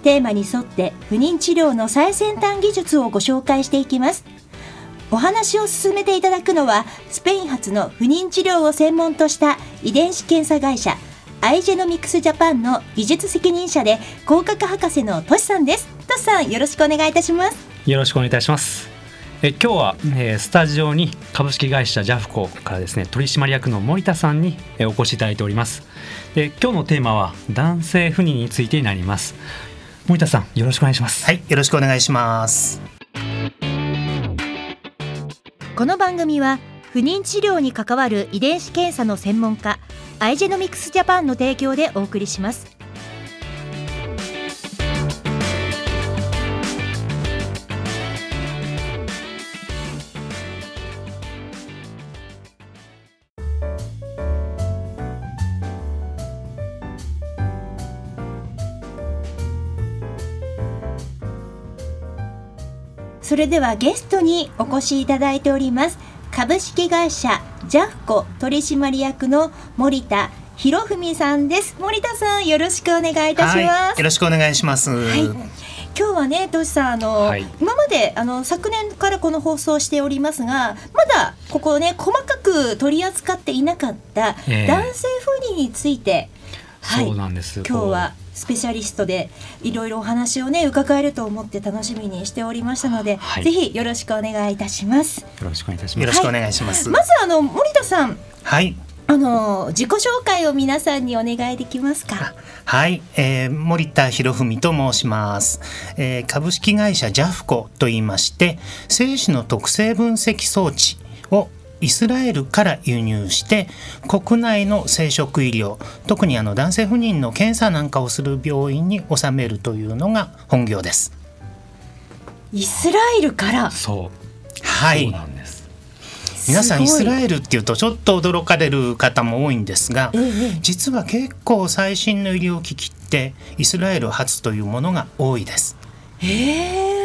テーマに沿って不妊治療の最先端技術をご紹介していきます。お話を進めていただくのはスペイン発の不妊治療を専門とした遺伝子検査会社アイジェノミクスジャパンの技術責任者で広角博士のトシさんです。トシさんよろしくお願いいたします。よろしくお願いいたします。え今日は、えー、スタジオに株式会社ジャフコからですね取締役の森田さんに、えお越しいただいております。で今日のテーマは男性不妊についてになります。森田さんよろしくお願いします。はいよろしくお願いします。この番組は不妊治療に関わる遺伝子検査の専門家アイジェノミクスジャパンの提供でお送りしますそれではゲストにお越しいただいております。株式会社ジャフコ取締役の森田博文さんです。森田さんよろしくお願いいたします、よろしくお願いします、はい、今日はねトシさんあの、はい、今まであの昨年からこの放送しておりますがまだここね細かく取り扱っていなかった男性不妊について、えー、はい、そうなんです。今日はスペシャリストでいろいろお話をね伺えると思って楽しみにしておりましたので、はい、ぜひよろしくお願いいたします。よろしくお願いいたします。よろしくお願いします、はい、まずあの森田さん。はい。あの自己紹介を皆さんにお願いできますか？はい、えー、森田博文と申します、えー。株式会社ジャフコと言いまして、精子の特性分析装置をイスラエルから輸入して国内の生殖医療特にあの男性不妊の検査なんかをする病院に納めるというのが本業です。イスラエルから？そう。はい。そうなんです。皆さんイスラエルっていうとちょっと驚かれる方も多いんですが、ええ、実は結構最新の医療機器ってイスラエル発というものが多いです。えー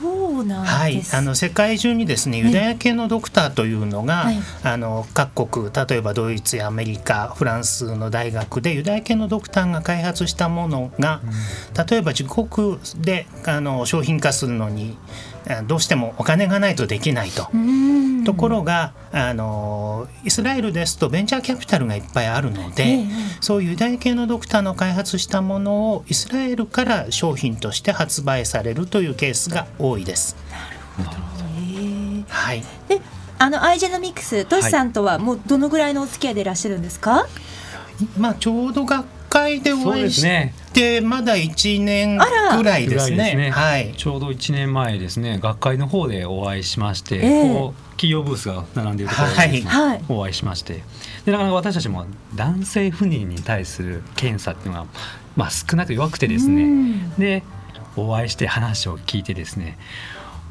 そうなんはい、あの世界中にですねユダヤ系のドクターというのが、はい、あの各国例えばドイツやアメリカフランスの大学でユダヤ系のドクターが開発したものが、うん、例えば自国であの商品化するのにどうしてもお金がないとできないと。ところがあのイスラエルですとベンチャーキャピタルがいっぱいあるので、ええ、そういうユダヤ系のドクターの開発したものをイスラエルから商品として発売されるというケースが多いです。なるほど。はい、であのアイジェノミクストシさんとはもうどのぐらいのお付き合いでいらっしゃるんですか、まあ、ちょうど学会でお会いして、まだ1年ぐらいですね、ね、はい、ちょうど1年前ですね。学会の方でお会いしまして、えー、こう企業ブースが並んでいるところで、はい、お会いしまして。でなかなか私たちも男性不妊に対する検査っていうのは、まあ、少なく弱くてですね。でお会いして話を聞いてですね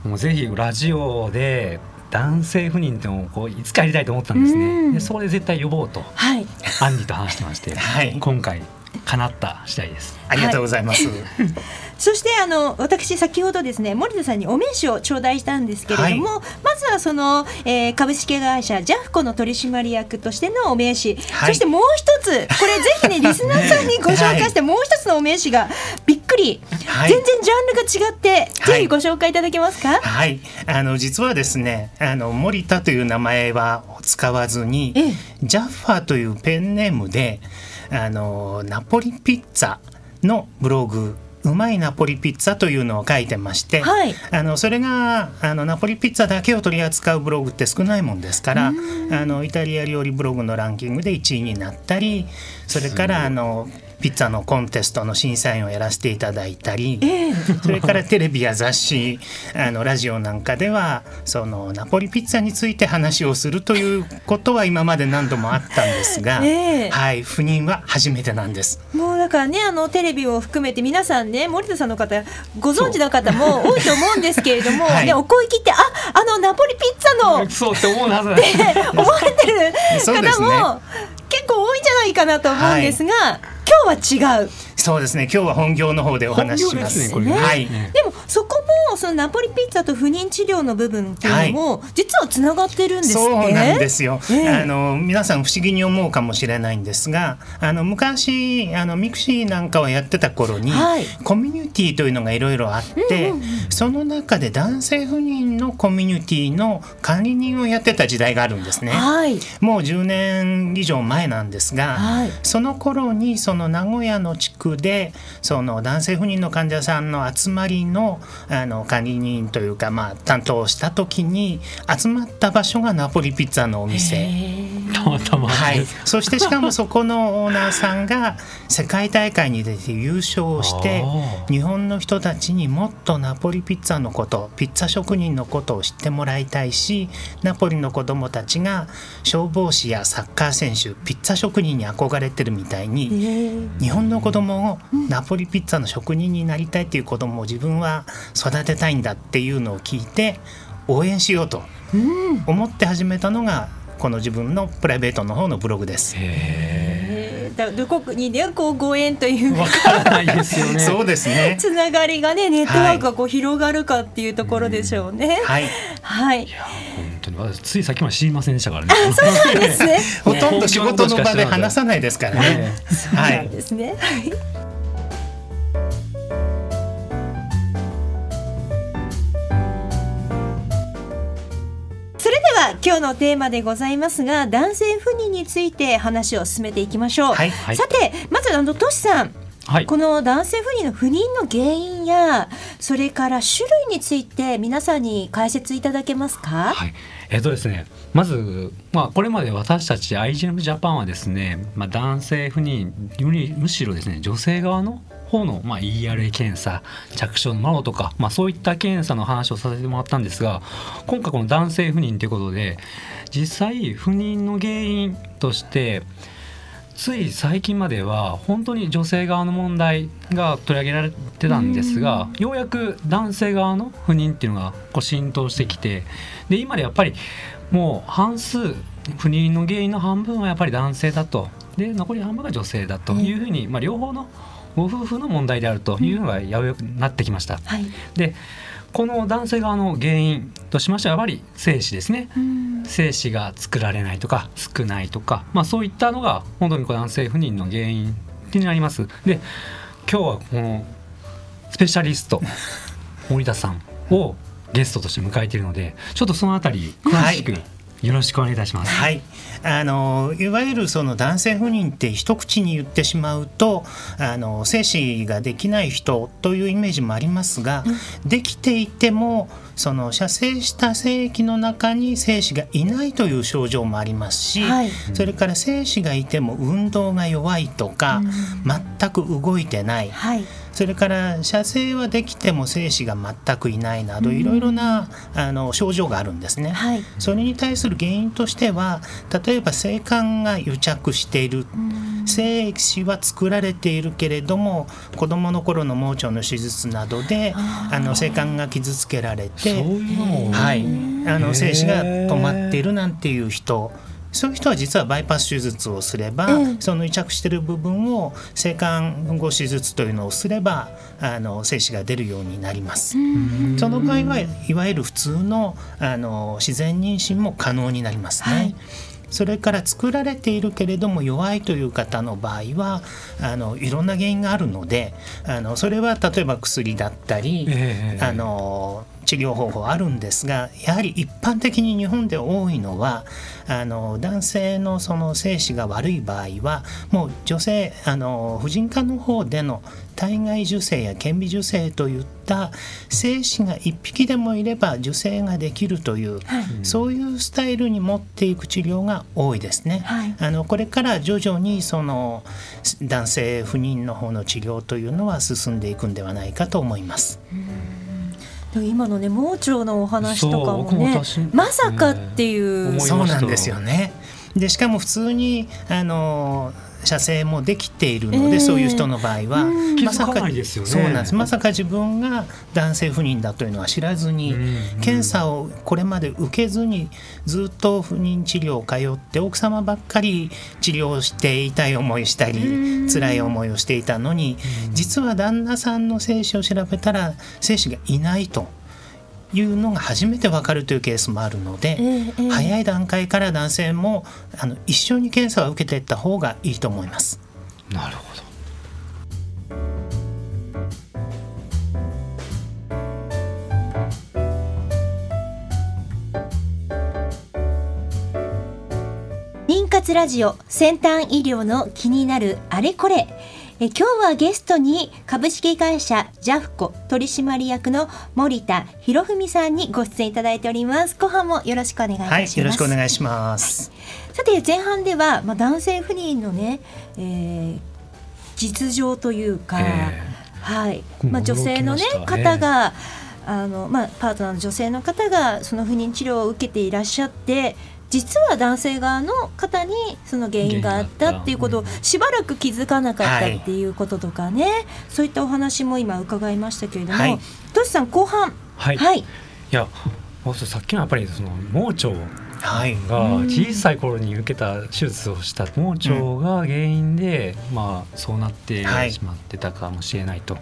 もうぜひラジオで男性不妊ってのをこういつかやりたいと思ったんですね。でそこで絶対呼ぼうと、はい、アンディと話してまして、はい、今回叶った次第です。ありがとうございます。はい。そしてあの私先ほどですね森田さんにお名刺を頂戴したんですけれども、はい、まずはその、えー、株式会社ジャフコの取締役としてのお名刺、はい、そしてもう一つこれぜひね リスナーさんにご紹介して、もう一つのお名刺がびっくり、全然ジャンルが違って、ぜひご紹介いただけますか？はい。あの実はですねあの森田という名前は使わずに、ジャッファーというペンネームであのナポリピッツァのブログうまいナポリピッツァというのを書いてまして、はい、あのそれがあのナポリピッツァだけを取り扱うブログって少ないもんですからあのイタリア料理ブログのランキングで1位になったりそれからあのピッツァのコンテストの審査員をやらせていただいたり、えー、それからテレビや雑誌あのラジオなんかではそのナポリピッツァについて話をするということは今まで何度もあったんですが、えー、はい赴任は初めてなんです。もうだからねあのテレビを含めて皆さんね森田さんの方ご存知の方も多いと思うんですけれども、はい、ね、お声聞いてああのナポリピッツァのそうって思うはずって思われてる方も、結構多いんじゃないかなと思うんですが、はい、今日は違う。そうですね。今日は本業の方でお話しします。ねね、はい、でもそこもそのナポリピッツァと不妊治療の部分っていうのも、実はつながってるんですそうなんですよ、えー、あの皆さん不思議に思うかもしれないんですがあの昔あのミクシーなんかをやってた頃に、はい、コミュニティというのがいろいろあって、うんうんうん、その中で男性不妊のコミュニティの管理人をやってた時代があるんですね、はい、もう10年以上前なんですが、はい、その頃にその名古屋の地区でその男性不妊の患者さんの集まりのあの管理人というか、まあ、担当した時に集まった場所がナポリピッツァのお店。はい、そしてしかもそこのオーナーさんが世界大会に出て優勝して日本の人たちにもっとナポリピッツァのことピッツァ職人のことを知ってもらいたいしナポリの子どもたちが消防士やサッカー選手ピッツァ職人に憧れてるみたいに日本の子どもをナポリピッツァの職人になりたいっていう子どもを自分は育てたいんだっていうのを聞いて応援しようと思って始めたのがこの自分のプライベートの方のブログです。どこにねこうご縁というかそうですね。つながりがねネットワークがこう広がるかっていうところでしょうね。はい。はい。いや本当に私ついさっきまで知りませんでしたからね。そうなんですね。仕事の場で話さないですからね。はい。ですね。はい。は今日のテーマでございますが男性不妊について話を進めていきましょう、はい、さてまずあのトシさんはい、この男性不妊の不妊の原因やそれから種類について皆さんに解説いただけますか？はい、えっ、とですねまず、まあ、これまで私たち IGM ジャパンはですね、まあ、男性不妊よりむしろですね女性側の方の、まあ、ERA 検査着床のマロとか、まあ、そういった検査の話をさせてもらったんですが今回この男性不妊ということで実際不妊の原因としてつい最近までは本当に女性側の問題が取り上げられてたんですがようやく男性側の不妊っていうのがこう浸透してきてで今でやっぱりもう半数不妊の原因の半分はやっぱり男性だとで残り半分が女性だというふうに、まあ、両方のご夫婦の問題であるというのがやうやくなってきました。はい、でこの男性側の原因としましてはやっぱり精子ですね、精子が作られないとか少ないとか、まあ、そういったのが本当に男性不妊の原因になります。で今日はこのスペシャリスト 森田さんをゲストとして迎えているのでちょっとそのあたり詳しく、はいよろしくお願いいたします。はい、あのいわゆるその男性不妊って一口に言ってしまうとあの精子ができない人というイメージもありますが、うん、できていてもその射精した精液の中に精子がいないという症状もありますし、はい、それから精子がいても運動が弱いとか、うん、全く動いてない。はいそれから射精はできても精子が全くいないなどいろいろなあの症状があるんですね、はい、それに対する原因としては例えば性感が癒着している。精子は作られているけれども子どもの頃の盲腸の手術などであの性感が傷つけられてはい、あの精子が止まっているなんていう人そういう人は実はバイパス手術をすれば、その癒着している部分を性感後手術というのをすればあの精子が出るようになります。その場合はいわゆる普通のあの自然妊娠も可能になりますね。はいそれから作られているけれども弱いという方の場合はあのいろんな原因があるのであのそれは例えば薬だったり、えー、あの治療方法あるんですがやはり一般的に日本で多いのはあの男性のその精子が悪い場合はもう女性あの婦人科の方での体外受精や顕微授精といった精子が1匹でもいれば受精ができるという、はい、そういうスタイルに持っていく治療が多いですね。はい、あのこれから徐々にその男性不妊の方の治療というのは進んでいくんではないかと思います。今のね盲腸のお話とかもねまさかっていう、ね、そうなんですよね。でしかも普通にあの射精もできているので、えー、そういう人の場合は、まさかそうなんです。まさか自分が男性不妊だというのは知らずに、検査をこれまで受けずにずっと不妊治療を通って奥様ばっかり治療して痛い思いしたり辛い思いをしていたのに実は旦那さんの精子を調べたら精子がいないと。いうのが初めて分かるというケースもあるので、えー、早い段階から男性もあの一緒に検査を受けていった方がいいと思います。なるほど。妊活ラジオ先端医療の気になるあれこれえ今日はゲストに株式会社ジャフコ取締役の森田博文さんにご出演いただいております。後半もよろしくお願いいたします、はい、よろしくお願いします、はい、さて前半ではまあ男性不妊のね、えー、実情というか、えー、はい。まあ女性のね方があのまあパートナーの女性の方がその不妊治療を受けていらっしゃって実は男性側の方にその原因があったっていうことをしばらく気づかなかったっていうこととかね、はい、そういったお話も今伺いましたけれども、はい、トシさん後半。はい、はい、いやさっきのやっぱりその盲腸が小さい頃に受けた手術をした盲腸が原因で、まあそうなってしまってたかもしれないと、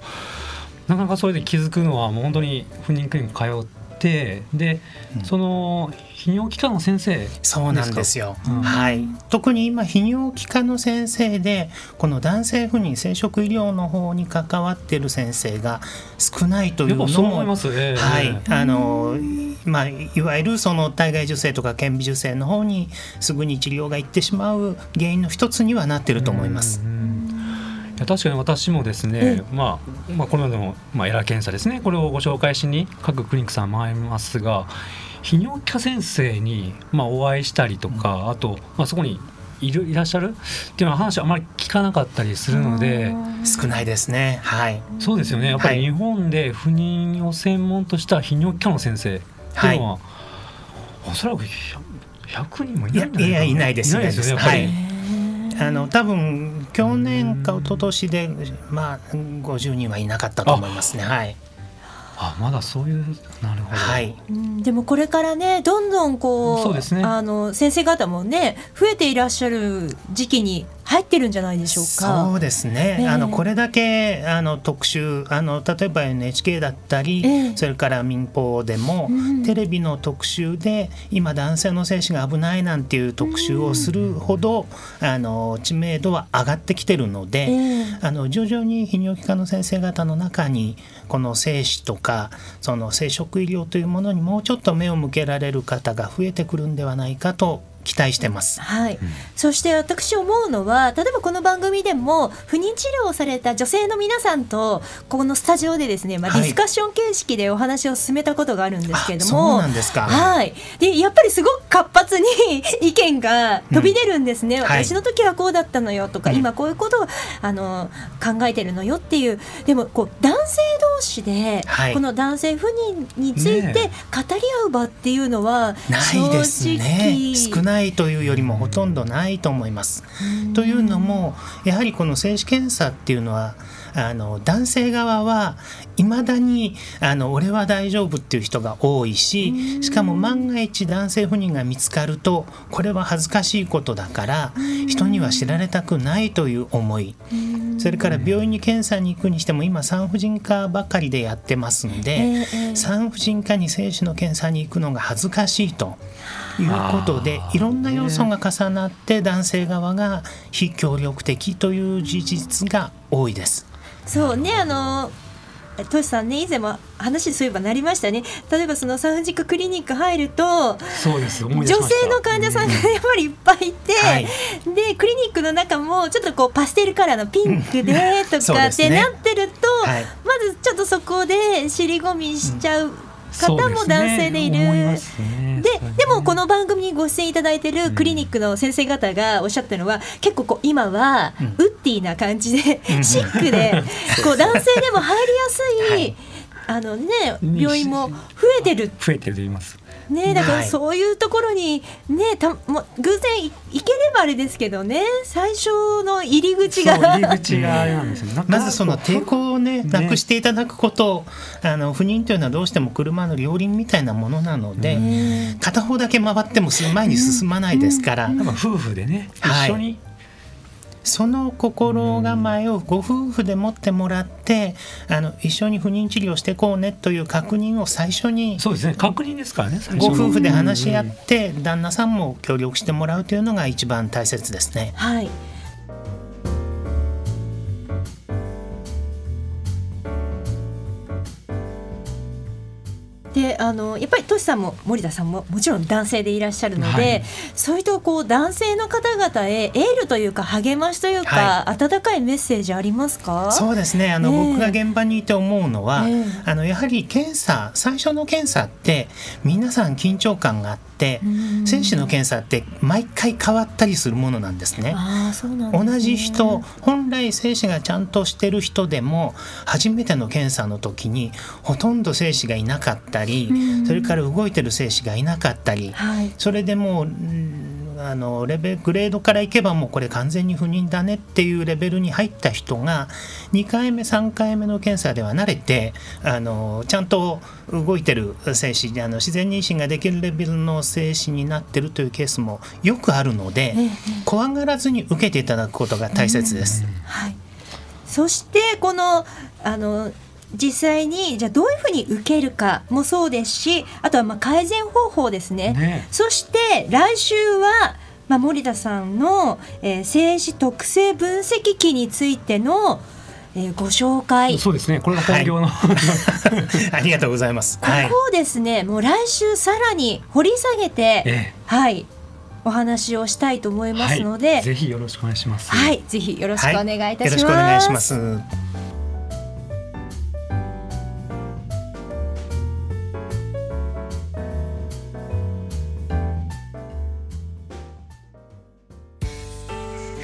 なかなかそれで気づくのはもう本当に不妊クリニック通ってで、その泌尿器科の先生そうなんですよ、うん、はい。特に今泌尿器科の先生でこの男性不妊生殖医療の方に関わってる先生が少ないというのもいます、えー、はい。あのまあいわゆるその体外受精とか顕微授精の方にすぐに治療がいってしまう原因の一つにはなってると思います。いや確かに私もですね、まあ、まあこの間の、まあ、エラー検査ですねこれをご紹介しに各クリニックさん回りますが泌尿器科先生に、まあ、お会いしたりとか、うん、あと、まあ、そこにいるいらっしゃるっていうのは話あまり聞かなかったりするので少ないですね。はい。そうですよね。やっぱり日本で不妊を専門とした泌尿器科の先生っていうのは、はい、おそらく100人もいないんじゃないいやいないです。いないですよねやっぱり。はい。あの多分去年か一昨年でまあ50人はいなかったと思いますね。はい。あまだそういうなるほど、はい、でもこれからねどんどんこうそうです、ね、あの先生方もね増えていらっしゃる時期に入ってるんじゃないでしょうか。そうですね。えー、あのこれだけあの特集あの例えば NHK だったり、えー、それから民放でも、うん、テレビの特集で今男性の精子が危ないなんていう特集をするほど、うん、あの知名度は上がってきてるので、えー、あの徐々に泌尿器科の先生方の中にこの精子とかその生殖医療というものにもうちょっと目を向けられる方が増えてくるんではないかと期待してます。はい、うん、そして私思うのは例えばこの番組でも不妊治療をされた女性の皆さんとこのスタジオでですね、まあ、ディスカッション形式でお話を進めたことがあるんですけれども、はい、はい、でやっぱりすごく活発に 意見が飛び出るんですね、うん、私の時はこうだったのよとか、今こういうことをあの考えてるのよっていう。でもこう男性同士で、この男性不妊について語り合う場っていうのは正直、ね、少ないないというよりもほとんどないと思います。というのもやはりこの精子検査っていうのはあの男性側はいまだにあの俺は大丈夫っていう人が多いししかも万が一男性不妊が見つかるとこれは恥ずかしいことだから人には知られたくないという思い。それから病院に検査に行くにしても今産婦人科ばかりでやってますんで産婦人科に精子の検査に行くのが恥ずかしいと。いうことでいろんな要素が重なって男性側が非協力的という事実が多いです。そうねあのトシさんね以前も話そういえばなりましたね。例えばその産婦人科クリニック入るとそうです女性の患者さんがやっぱりいっぱいいて、うん、でクリニックの中もちょっとこうパステルカラーのピンクで とかってなってると、ねはい、まずちょっとそこで尻込みしちゃう。方も男性でいる。ねででもこの番組にご出演いただいてるクリニックの先生方がおっしゃったのは、結構こう今はウッディな感じで、シックで こう男性でも入りやすい、あのね。病院も増えてる。増えてると言います。ねだからそういうところにねたも偶然行ければあれですけどね最初の入り口が。入り口があれなんですよ。まずその抵抗をねなくしていただくこと、あの不妊というのはどうしても車の両輪みたいなものなので、片方だけ回っても前に進まないですから、夫婦でね一緒に、その心構えをご夫婦で持ってもらってあの一緒に不妊治療してこうねという確認を最初にそうですね。確認ですからねご夫婦で話し合って旦那さんも協力してもらうというのが一番大切ですね。はいであのやっぱりトシさんも森田さんももちろん男性でいらっしゃるので、はい、そういうとこう男性の方々へエールというか励ましというか、はい、温かいメッセージありますか？そうですね。あの、え。ー、僕が現場にいて思うのは、えー、あのやはり検査最初の検査って皆さん緊張感があって、精子の検査って毎回変わったりするものなんですね。あそうなん、ね、同じ人本来精子がちゃんとしてる人でも初めての検査の時にほとんど精子がいなかったり、それから動いてる精子がいなかったり、はい、それでもうあのレベグレードからいけばもうこれ完全に不妊だねっていうレベルに入った人が2回目3回目の検査では慣れてあのちゃんと動いてる精子あの自然妊娠ができるレベルの精子になってるというケースもよくあるので、怖がらずに受けていただくことが大切です。はい、そしてこのあの実際にじゃあどういうふうに受けるかもそうですしあとはまあ改善方法ですね、ね、そして来週は、まあ、森田さんの、えー、精子特性分析機についてのえー、ご紹介。そうですね。これが本業の、はい、ありがとうございます。ここをですね、はい、もう来週さらに掘り下げて、ええ、はい。お話をしたいと思いますので、はい、ぜひよろしくお願いします。はい。ぜひよろしくお願いいたします、よろしくお願いします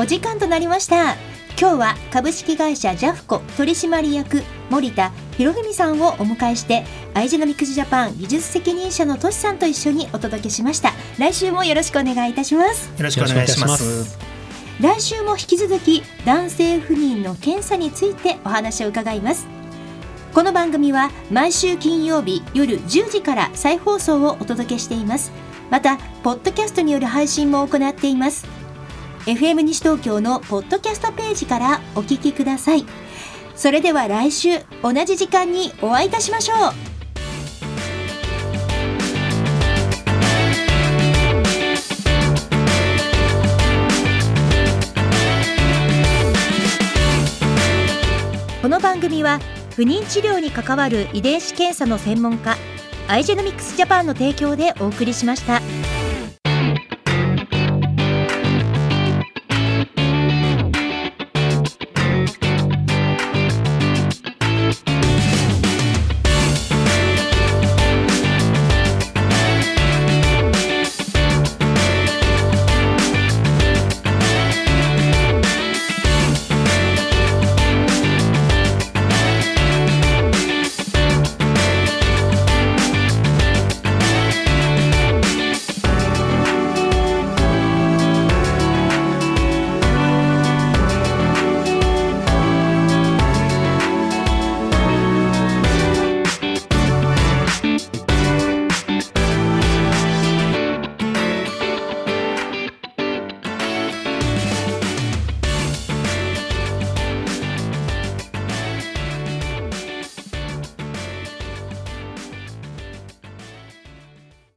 お時間となりました。今日は株式会社ジャフコ取締役森田博文さんをお迎えしてアイジェノミクスジャパン技術責任者のトシさんと一緒にお届けしました。来週もよろしくお願いいたします。よろしくお願いします。来週も引き続き男性不妊の検査についてお話を伺います。この番組は毎週金曜日夜10時から再放送をお届けしています。またポッドキャストによる配信も行っています FM 西東京のポッドキャストページからお聞きくださいそれでは来週同じ時間にお会いいたしましょうこの番組は不妊治療に関わる遺伝子検査の専門家アイジェノミクスジャパンの提供でお送りしました。